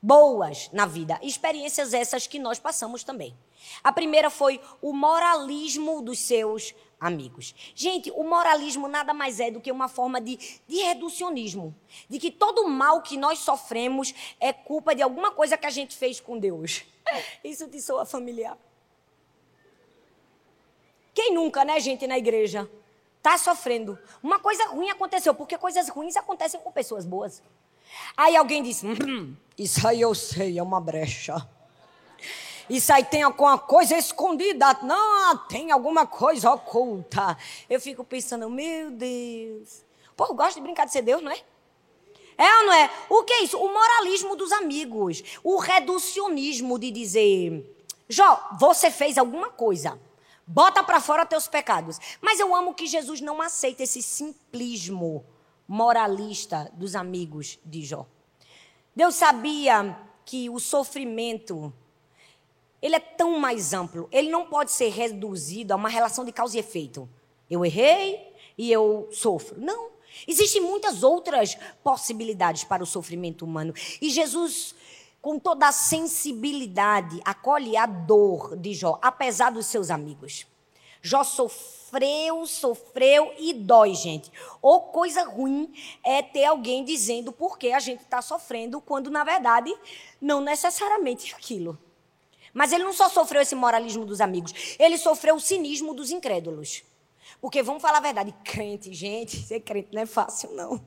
boas na vida. Experiências essas que nós passamos também. A primeira foi o moralismo dos seus amigos. Gente, o moralismo nada mais é do que uma forma de, de reducionismo. De que todo mal que nós sofremos é culpa de alguma coisa que a gente fez com Deus. Isso te soa familiar. Quem nunca, né, gente, na igreja, tá sofrendo? Uma coisa ruim aconteceu, porque coisas ruins acontecem com pessoas boas. Aí alguém disse: hum, Isso aí eu sei, é uma brecha. Isso aí tem alguma coisa escondida. Não, tem alguma coisa oculta. Eu fico pensando, meu Deus. Pô, eu gosto de brincar de ser Deus, não é? É ou não é? O que é isso? O moralismo dos amigos. O reducionismo de dizer: Jó, você fez alguma coisa. Bota para fora teus pecados. Mas eu amo que Jesus não aceita esse simplismo moralista dos amigos de Jó. Deus sabia que o sofrimento ele é tão mais amplo. Ele não pode ser reduzido a uma relação de causa e efeito. Eu errei e eu sofro. Não. Existem muitas outras possibilidades para o sofrimento humano. E Jesus, com toda a sensibilidade, acolhe a dor de Jó, apesar dos seus amigos. Jó sofreu, sofreu e dói, gente. Ou coisa ruim é ter alguém dizendo por que a gente está sofrendo, quando na verdade não necessariamente aquilo. Mas ele não só sofreu esse moralismo dos amigos, ele sofreu o cinismo dos incrédulos. Porque vamos falar a verdade, crente, gente, ser crente não é fácil, não.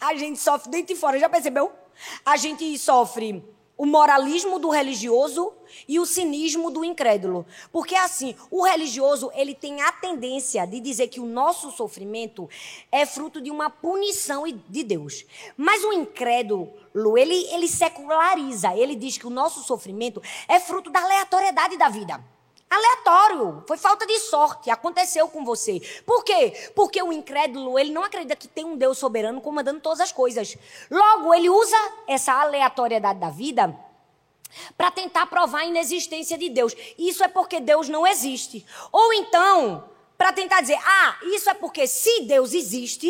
A gente sofre dentro e fora, já percebeu? A gente sofre o moralismo do religioso e o cinismo do incrédulo. Porque assim, o religioso, ele tem a tendência de dizer que o nosso sofrimento é fruto de uma punição de Deus. Mas o incrédulo, ele, ele seculariza, ele diz que o nosso sofrimento é fruto da aleatoriedade da vida. Aleatório, foi falta de sorte, aconteceu com você. Por quê? Porque o incrédulo, ele não acredita que tem um Deus soberano comandando todas as coisas. Logo, ele usa essa aleatoriedade da vida para tentar provar a inexistência de Deus. Isso é porque Deus não existe. Ou então, para tentar dizer, ah, isso é porque se Deus existe,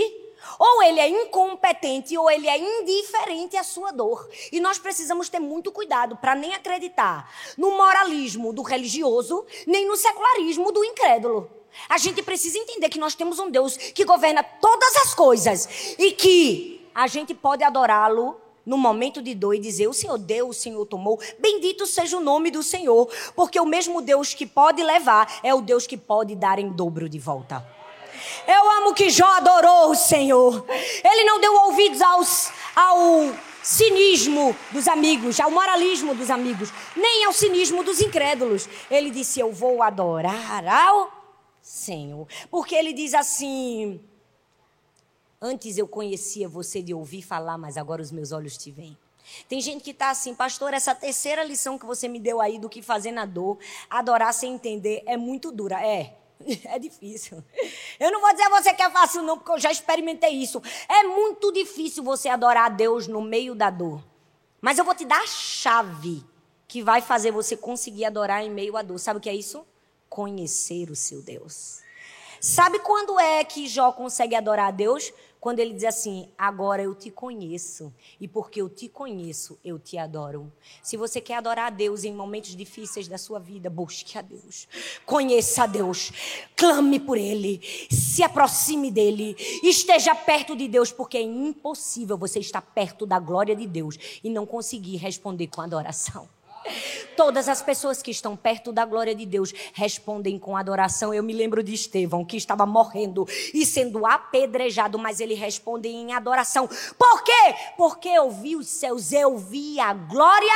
ou ele é incompetente ou ele é indiferente à sua dor. E nós precisamos ter muito cuidado para nem acreditar no moralismo do religioso, nem no secularismo do incrédulo. A gente precisa entender que nós temos um Deus que governa todas as coisas e que a gente pode adorá-lo no momento de dor e dizer: O Senhor deu, o Senhor tomou. Bendito seja o nome do Senhor, porque o mesmo Deus que pode levar é o Deus que pode dar em dobro de volta. Eu amo que Jó adorou o Senhor. Ele não deu ouvidos aos, ao cinismo dos amigos, ao moralismo dos amigos, nem ao cinismo dos incrédulos. Ele disse: Eu vou adorar ao Senhor. Porque ele diz assim: Antes eu conhecia você de ouvir falar, mas agora os meus olhos te veem. Tem gente que está assim, pastor, essa terceira lição que você me deu aí do que fazer na dor, adorar sem entender, é muito dura. É, É difícil. Eu não vou dizer a você que é fácil, não, porque eu já experimentei isso. É muito difícil você adorar a Deus no meio da dor. Mas eu vou te dar a chave que vai fazer você conseguir adorar em meio à dor. Sabe o que é isso? Conhecer o seu Deus. Sabe quando é que Jó consegue adorar a Deus? Quando ele diz assim: Agora eu te conheço, e porque eu te conheço, eu te adoro. Se você quer adorar a Deus em momentos difíceis da sua vida, busque a Deus, conheça a Deus, clame por Ele, se aproxime dEle, esteja perto de Deus, porque é impossível você estar perto da glória de Deus e não conseguir responder com adoração. Todas as pessoas que estão perto da glória de Deus respondem com adoração. Eu me lembro de Estevão, que estava morrendo e sendo apedrejado, mas ele responde em adoração. Por quê? Porque eu vi os céus, eu vi a glória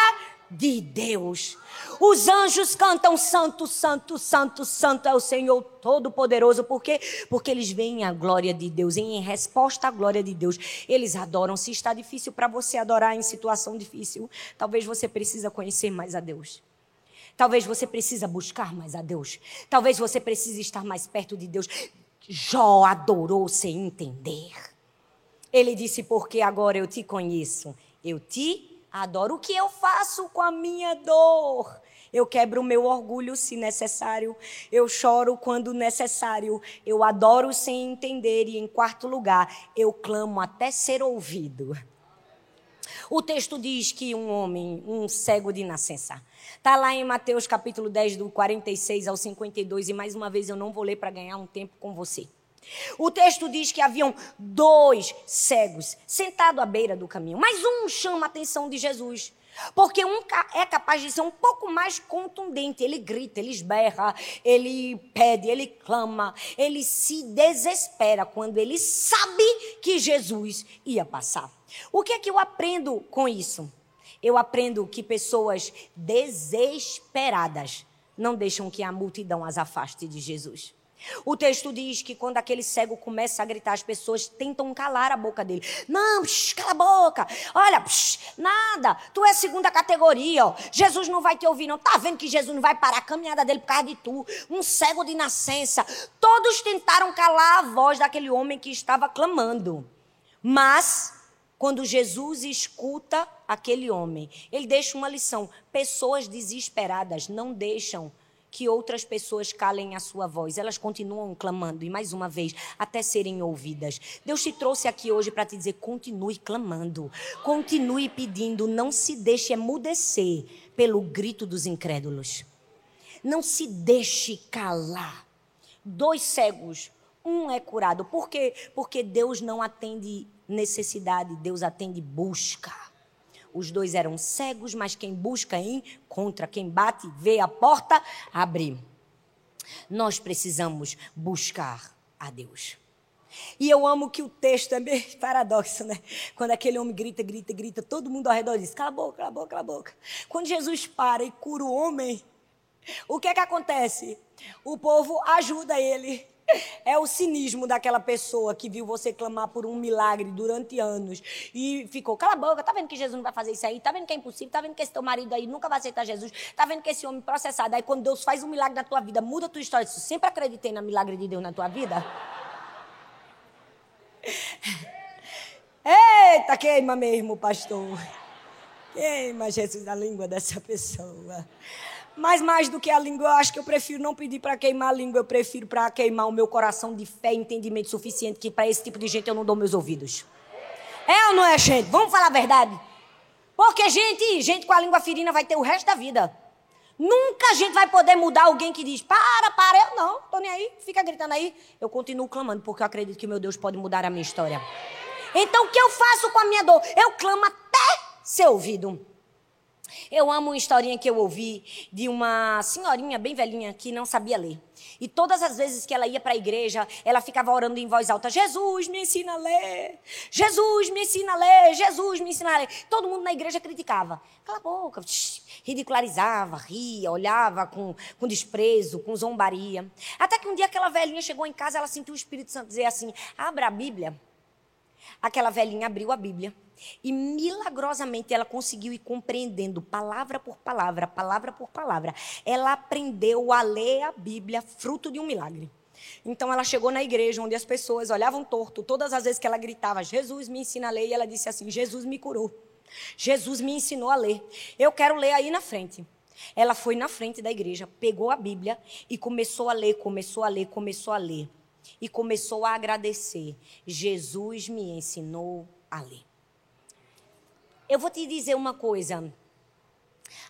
de Deus. Os anjos cantam santo, santo, santo, santo é o Senhor Todo-Poderoso. Por quê? Porque eles veem a glória de Deus. E em resposta à glória de Deus, eles adoram. Se está difícil para você adorar em situação difícil, talvez você precisa conhecer mais a Deus. Talvez você precisa buscar mais a Deus. Talvez você precise estar mais perto de Deus. Jó adorou sem entender. Ele disse: Porque agora eu te conheço, eu te adoro. O que eu faço com a minha dor? Eu quebro o meu orgulho se necessário. Eu choro quando necessário. Eu adoro sem entender. E em quarto lugar, eu clamo até ser ouvido. O texto diz que um homem, um cego de nascença, está lá em Mateus capítulo 10, do 46 ao 52, e mais uma vez eu não vou ler para ganhar um tempo com você. O texto diz que haviam dois cegos sentados à beira do caminho, mas um chama a atenção de Jesus. Porque um é capaz de ser um pouco mais contundente. Ele grita, ele esberra, ele pede, ele clama, ele se desespera quando ele sabe que Jesus ia passar. O que é que eu aprendo com isso? Eu aprendo que pessoas desesperadas não deixam que a multidão as afaste de Jesus. O texto diz que quando aquele cego começa a gritar, as pessoas tentam calar a boca dele. Não, psh, cala a boca. Olha, psh, nada. Tu é segunda categoria. Ó. Jesus não vai te ouvir, não. Tá vendo que Jesus não vai parar a caminhada dele por causa de tu? Um cego de nascença. Todos tentaram calar a voz daquele homem que estava clamando. Mas, quando Jesus escuta aquele homem, ele deixa uma lição. Pessoas desesperadas não deixam que outras pessoas calem a sua voz. Elas continuam clamando, e mais uma vez, até serem ouvidas. Deus te trouxe aqui hoje para te dizer: continue clamando, continue pedindo, não se deixe emudecer pelo grito dos incrédulos. Não se deixe calar. Dois cegos, um é curado. Por quê? Porque Deus não atende necessidade, Deus atende busca. Os dois eram cegos, mas quem busca encontra. Quem bate, vê a porta abrir. Nós precisamos buscar a Deus. E eu amo que o texto é meio paradoxo, né? Quando aquele homem grita, grita, grita, todo mundo ao redor diz: cala a boca, cala a boca, cala a boca. Quando Jesus para e cura o homem, o que é que acontece? O povo ajuda ele. É o cinismo daquela pessoa que viu você clamar por um milagre durante anos e ficou, cala a boca, tá vendo que Jesus não vai fazer isso aí? Tá vendo que é impossível? Tá vendo que esse teu marido aí nunca vai aceitar Jesus? Tá vendo que esse homem processado aí, quando Deus faz um milagre na tua vida, muda a tua história. Tu sempre acreditei no milagre de Deus na tua vida? Eita, queima mesmo, pastor. Queima, Jesus, a língua dessa pessoa. Mas mais do que a língua, eu acho que eu prefiro não pedir para queimar a língua, eu prefiro para queimar o meu coração de fé e entendimento suficiente que para esse tipo de gente eu não dou meus ouvidos. É ou não é, gente? Vamos falar a verdade. Porque gente, gente com a língua ferina vai ter o resto da vida. Nunca a gente vai poder mudar alguém que diz, para, para, eu não, tô nem aí, fica gritando aí. Eu continuo clamando, porque eu acredito que meu Deus pode mudar a minha história. Então o que eu faço com a minha dor? Eu clamo até ser ouvido. Eu amo uma historinha que eu ouvi de uma senhorinha bem velhinha que não sabia ler. E todas as vezes que ela ia para a igreja, ela ficava orando em voz alta: Jesus, me ensina a ler. Jesus, me ensina a ler. Jesus, me ensina a ler. Todo mundo na igreja criticava. Cala a boca. Ridicularizava, ria, olhava com, com desprezo, com zombaria. Até que um dia aquela velhinha chegou em casa, ela sentiu o Espírito Santo dizer assim: abra a Bíblia. Aquela velhinha abriu a Bíblia e milagrosamente ela conseguiu ir compreendendo palavra por palavra, palavra por palavra. Ela aprendeu a ler a Bíblia, fruto de um milagre. Então ela chegou na igreja onde as pessoas olhavam torto, todas as vezes que ela gritava: Jesus me ensina a ler, e ela disse assim: Jesus me curou. Jesus me ensinou a ler. Eu quero ler aí na frente. Ela foi na frente da igreja, pegou a Bíblia e começou a ler, começou a ler, começou a ler. E começou a agradecer. Jesus me ensinou a ler. Eu vou te dizer uma coisa.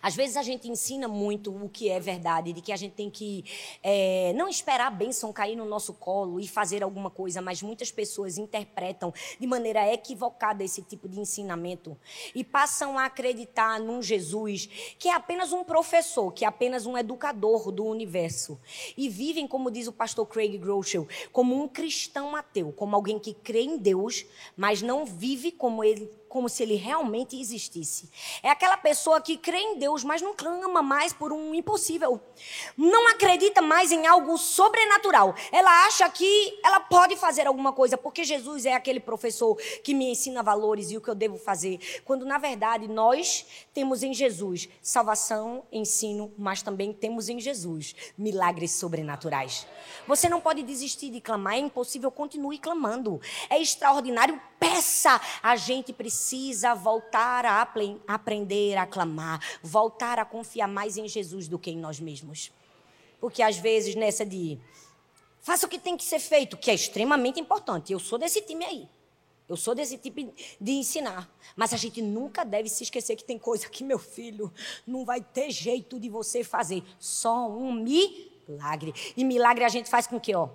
Às vezes a gente ensina muito o que é verdade, de que a gente tem que é, não esperar a bênção cair no nosso colo e fazer alguma coisa, mas muitas pessoas interpretam de maneira equivocada esse tipo de ensinamento e passam a acreditar num Jesus que é apenas um professor, que é apenas um educador do universo. E vivem, como diz o pastor Craig Groeschel, como um cristão ateu, como alguém que crê em Deus, mas não vive como ele como se ele realmente existisse. É aquela pessoa que crê em Deus, mas não clama mais por um impossível. Não acredita mais em algo sobrenatural. Ela acha que ela pode fazer alguma coisa, porque Jesus é aquele professor que me ensina valores e o que eu devo fazer. Quando, na verdade, nós temos em Jesus salvação, ensino, mas também temos em Jesus milagres sobrenaturais. Você não pode desistir de clamar, é impossível, continue clamando. É extraordinário, peça. A gente precisa voltar a aprender a clamar, voltar a confiar mais em Jesus do que em nós mesmos. Porque às vezes nessa de faça o que tem que ser feito, que é extremamente importante. Eu sou desse time aí. Eu sou desse tipo de ensinar. Mas a gente nunca deve se esquecer que tem coisa que, meu filho, não vai ter jeito de você fazer. Só um milagre. E milagre a gente faz com o quê? Ó?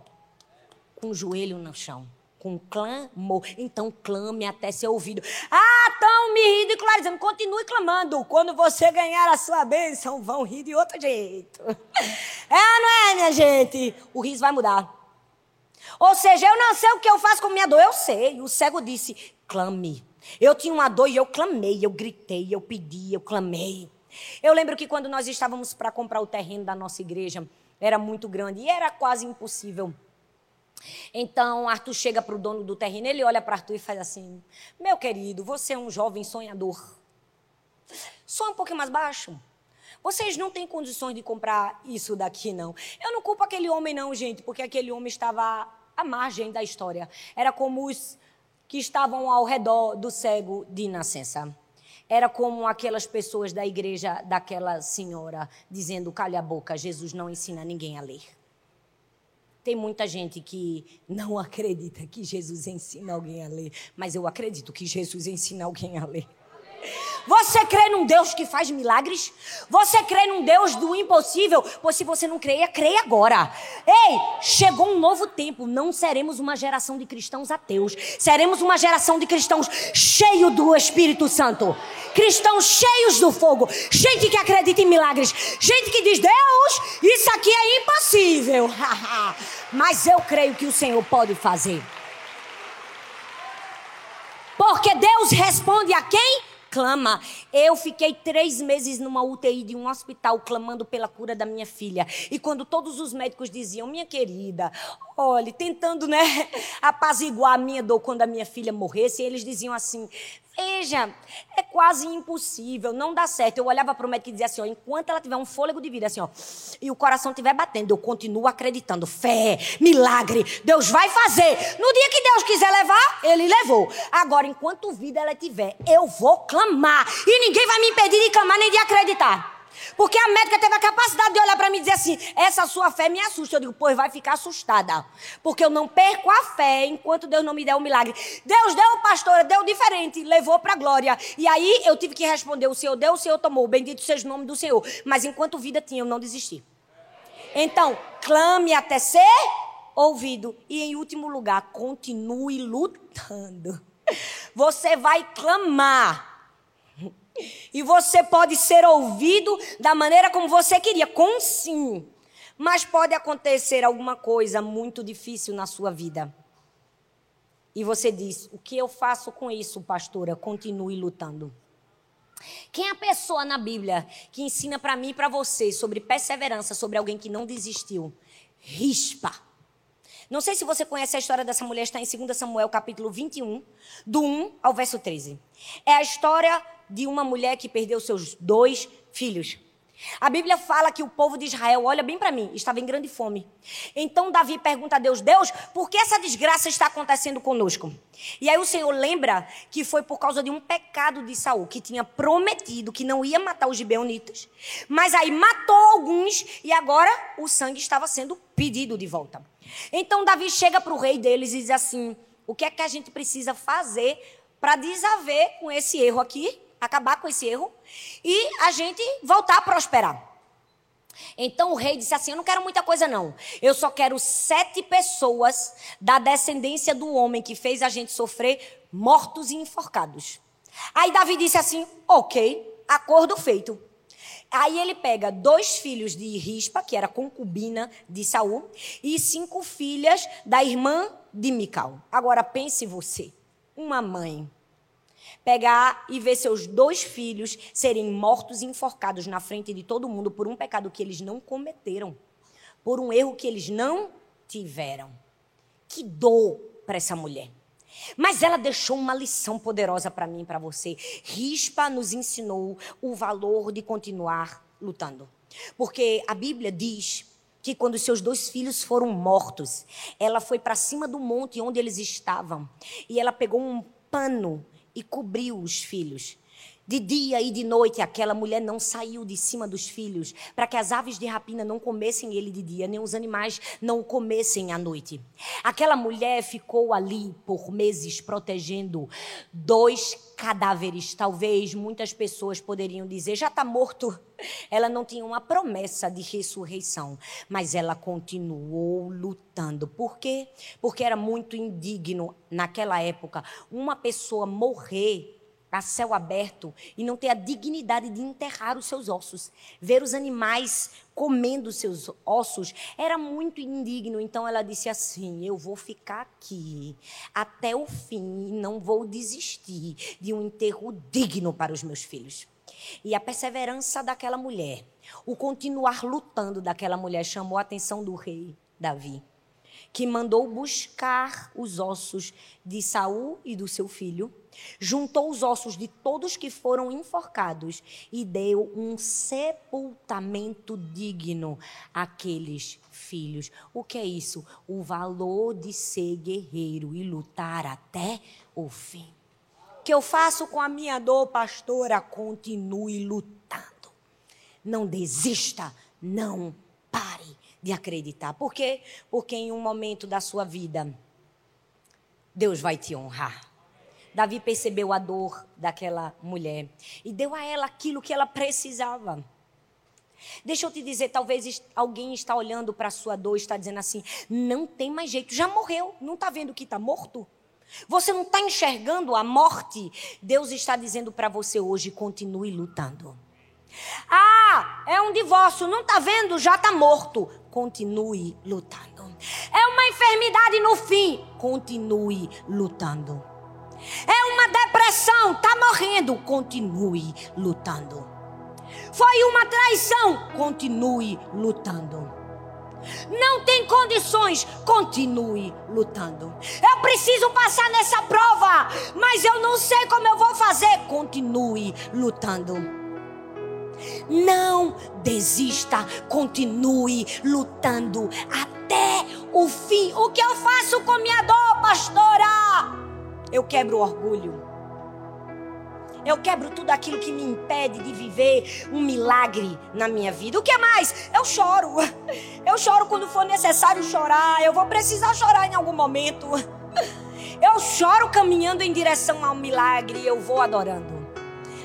Com o joelho no chão com clamor. Então clame até ser ouvido. Ah, estão me ridicularizando. Continue clamando. Quando você ganhar a sua bênção, vão rir de outro jeito. É, não é, minha gente? O riso vai mudar. Ou seja, eu não sei o que eu faço com minha dor. Eu sei. O cego disse: clame. Eu tinha uma dor e eu clamei, eu gritei, eu pedi, eu clamei. Eu lembro que quando nós estávamos para comprar o terreno da nossa igreja, era muito grande e era quase impossível então Arthur chega para o dono do terreno, ele olha para Arthur e faz assim: Meu querido, você é um jovem sonhador. Só um pouquinho mais baixo. Vocês não têm condições de comprar isso daqui, não. Eu não culpo aquele homem, não, gente, porque aquele homem estava à margem da história. Era como os que estavam ao redor do cego de nascença. Era como aquelas pessoas da igreja daquela senhora dizendo: calha a boca, Jesus não ensina ninguém a ler. Tem muita gente que não acredita que Jesus ensina alguém a ler, mas eu acredito que Jesus ensina alguém a ler. Você crê num Deus que faz milagres? Você crê num Deus do impossível? Pois se você não creia, creia agora. Ei, chegou um novo tempo. Não seremos uma geração de cristãos ateus. Seremos uma geração de cristãos cheios do Espírito Santo. Cristãos cheios do fogo. Gente que acredita em milagres. Gente que diz: Deus, isso aqui é impossível. Mas eu creio que o Senhor pode fazer. Porque Deus responde a quem? Clama. Eu fiquei três meses numa UTI de um hospital clamando pela cura da minha filha. E quando todos os médicos diziam, minha querida, olhe, tentando, né, apaziguar a minha dor quando a minha filha morresse, eles diziam assim: Veja, é quase impossível, não dá certo. Eu olhava para o médico e dizia assim: ó, enquanto ela tiver um fôlego de vida, assim, ó, e o coração estiver batendo, eu continuo acreditando. Fé, milagre, Deus vai fazer. No dia que Deus quiser levar, Ele levou. Agora, enquanto vida ela tiver, eu vou clamar. E ninguém vai me impedir de clamar nem de acreditar. Porque a médica teve a capacidade de olhar para mim e dizer assim: essa sua fé me assusta. Eu digo, pois vai ficar assustada. Porque eu não perco a fé enquanto Deus não me der um milagre. Deus deu, pastora, deu diferente, levou para a glória. E aí eu tive que responder: o Senhor deu, o Senhor tomou. Bendito seja o nome do Senhor. Mas enquanto vida tinha, eu não desisti. Então, clame até ser ouvido. E em último lugar, continue lutando. Você vai clamar e você pode ser ouvido da maneira como você queria, com sim. Mas pode acontecer alguma coisa muito difícil na sua vida. E você diz: O que eu faço com isso, pastora? Continue lutando. Quem é a pessoa na Bíblia que ensina para mim e para você sobre perseverança, sobre alguém que não desistiu? Rispa. Não sei se você conhece a história dessa mulher, está em 2 Samuel, capítulo 21, do 1 ao verso 13. É a história de uma mulher que perdeu seus dois filhos. A Bíblia fala que o povo de Israel, olha bem para mim, estava em grande fome. Então Davi pergunta a Deus: Deus, por que essa desgraça está acontecendo conosco? E aí o Senhor lembra que foi por causa de um pecado de Saul, que tinha prometido que não ia matar os gibeonitas, mas aí matou alguns e agora o sangue estava sendo pedido de volta. Então Davi chega para o rei deles e diz assim: O que é que a gente precisa fazer para desaver com esse erro aqui? Acabar com esse erro e a gente voltar a prosperar. Então o rei disse assim: Eu não quero muita coisa, não. Eu só quero sete pessoas da descendência do homem que fez a gente sofrer, mortos e enforcados. Aí Davi disse assim: Ok, acordo feito. Aí ele pega dois filhos de Rispa, que era concubina de Saul, e cinco filhas da irmã de Mical. Agora pense você, uma mãe pegar e ver seus dois filhos serem mortos e enforcados na frente de todo mundo por um pecado que eles não cometeram, por um erro que eles não tiveram. Que dor para essa mulher. Mas ela deixou uma lição poderosa para mim e para você. Rispa nos ensinou o valor de continuar lutando. Porque a Bíblia diz que quando seus dois filhos foram mortos, ela foi para cima do monte onde eles estavam e ela pegou um pano e cobriu os filhos. De dia e de noite, aquela mulher não saiu de cima dos filhos, para que as aves de rapina não comessem ele de dia, nem os animais não o comessem à noite. Aquela mulher ficou ali por meses protegendo dois cadáveres. Talvez muitas pessoas poderiam dizer: já está morto. Ela não tinha uma promessa de ressurreição, mas ela continuou lutando. Por quê? Porque era muito indigno naquela época uma pessoa morrer a céu aberto e não ter a dignidade de enterrar os seus ossos. Ver os animais comendo seus ossos era muito indigno. Então ela disse assim: Eu vou ficar aqui até o fim e não vou desistir de um enterro digno para os meus filhos. E a perseverança daquela mulher, o continuar lutando daquela mulher, chamou a atenção do rei Davi que mandou buscar os ossos de Saul e do seu filho, juntou os ossos de todos que foram enforcados e deu um sepultamento digno àqueles filhos. O que é isso? O valor de ser guerreiro e lutar até o fim. O que eu faço com a minha dor, pastora? Continue lutando. Não desista, não pare de acreditar. Por quê? Porque em um momento da sua vida, Deus vai te honrar. Davi percebeu a dor daquela mulher e deu a ela aquilo que ela precisava. Deixa eu te dizer, talvez alguém está olhando para a sua dor e está dizendo assim: não tem mais jeito, já morreu, não está vendo que está morto? Você não está enxergando a morte? Deus está dizendo para você hoje: continue lutando. Ah, é um divórcio, não está vendo? Já está morto. Continue lutando. É uma enfermidade no fim. Continue lutando. É uma depressão, está morrendo. Continue lutando. Foi uma traição. Continue lutando. Não tem condições, continue lutando. Eu preciso passar nessa prova, mas eu não sei como eu vou fazer. Continue lutando. Não desista, continue lutando até o fim. O que eu faço com minha dor, pastora? Eu quebro o orgulho. Eu quebro tudo aquilo que me impede de viver um milagre na minha vida. O que mais? Eu choro. Eu choro quando for necessário chorar. Eu vou precisar chorar em algum momento. Eu choro caminhando em direção ao milagre. Eu vou adorando.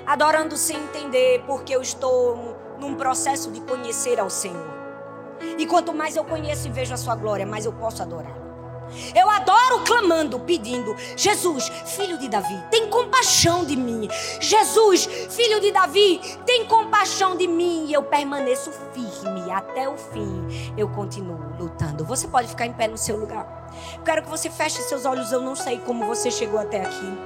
Adorando sem entender, porque eu estou num processo de conhecer ao Senhor. E quanto mais eu conheço e vejo a Sua glória, mais eu posso adorar. Eu adoro clamando, pedindo: Jesus, filho de Davi, tem compaixão de mim. Jesus, filho de Davi, tem compaixão de mim. E eu permaneço firme até o fim. Eu continuo lutando. Você pode ficar em pé no seu lugar. Quero que você feche seus olhos. Eu não sei como você chegou até aqui.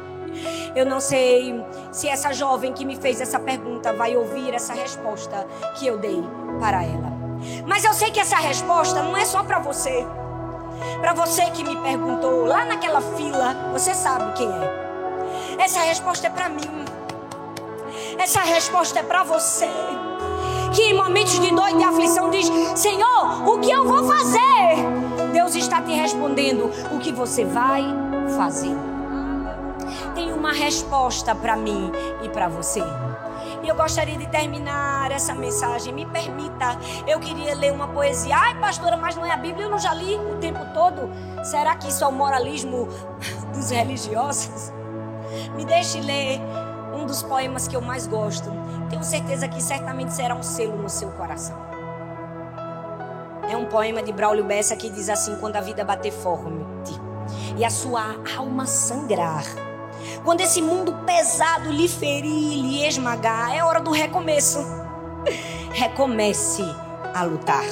Eu não sei se essa jovem que me fez essa pergunta vai ouvir essa resposta que eu dei para ela. Mas eu sei que essa resposta não é só para você. Para você que me perguntou lá naquela fila, você sabe quem é. Essa resposta é para mim. Essa resposta é para você. Que em momentos de dor e de aflição diz: Senhor, o que eu vou fazer? Deus está te respondendo: o que você vai fazer. Tem uma resposta para mim e para você. E eu gostaria de terminar essa mensagem. Me permita, eu queria ler uma poesia. Ai, pastora, mas não é a Bíblia, eu não já li o tempo todo. Será que isso é o moralismo dos religiosos? Me deixe ler um dos poemas que eu mais gosto. Tenho certeza que certamente será um selo no seu coração. É um poema de Braulio Bessa que diz assim: Quando a vida bater forte e a sua alma sangrar quando esse mundo pesado lhe ferir, lhe esmagar, é hora do recomeço. Recomece a lutar.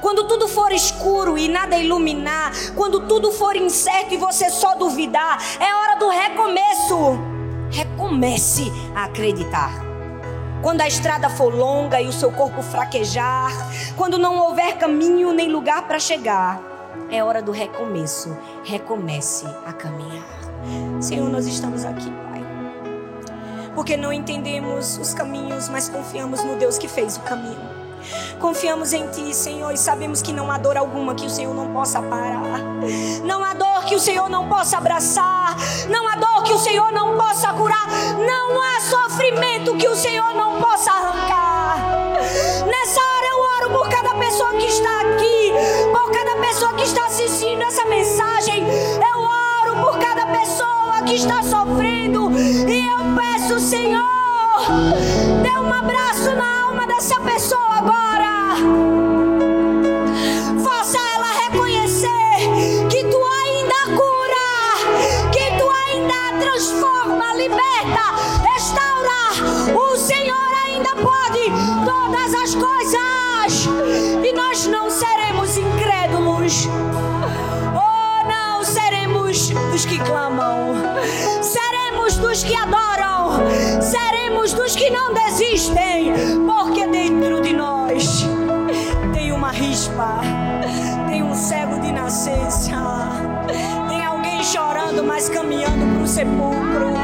Quando tudo for escuro e nada iluminar, quando tudo for incerto e você só duvidar, é hora do recomeço. Recomece a acreditar. Quando a estrada for longa e o seu corpo fraquejar, quando não houver caminho nem lugar para chegar, é hora do recomeço. Recomece a caminhar. Senhor, nós estamos aqui, Pai. Porque não entendemos os caminhos, mas confiamos no Deus que fez o caminho. Confiamos em Ti, Senhor, e sabemos que não há dor alguma que o Senhor não possa parar. Não há dor que o Senhor não possa abraçar. Não há dor que o Senhor não possa curar. Não há sofrimento que o Senhor não possa arrancar. Nessa hora eu oro por cada pessoa que está aqui, por cada pessoa que está assistindo essa mensagem. Eu oro pessoa que está sofrendo. E eu peço, Senhor, dê um abraço na alma dessa pessoa agora. Faça ela reconhecer que tu ainda cura, que tu ainda transforma, liberta, restaura. O Senhor ainda pode todas as coisas. E nós não seremos incrédulos que clamam, seremos dos que adoram, seremos dos que não desistem, porque dentro de nós tem uma rispa, tem um cego de nascença, tem alguém chorando, mas caminhando para o sepulcro,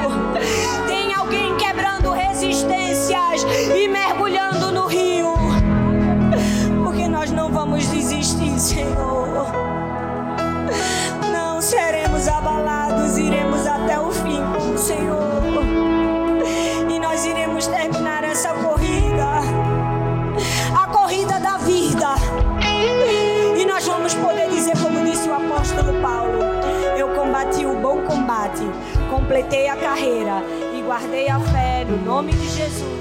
tem alguém quebrando resistências e mergulhando completei a carreira e guardei a fé no nome de Jesus.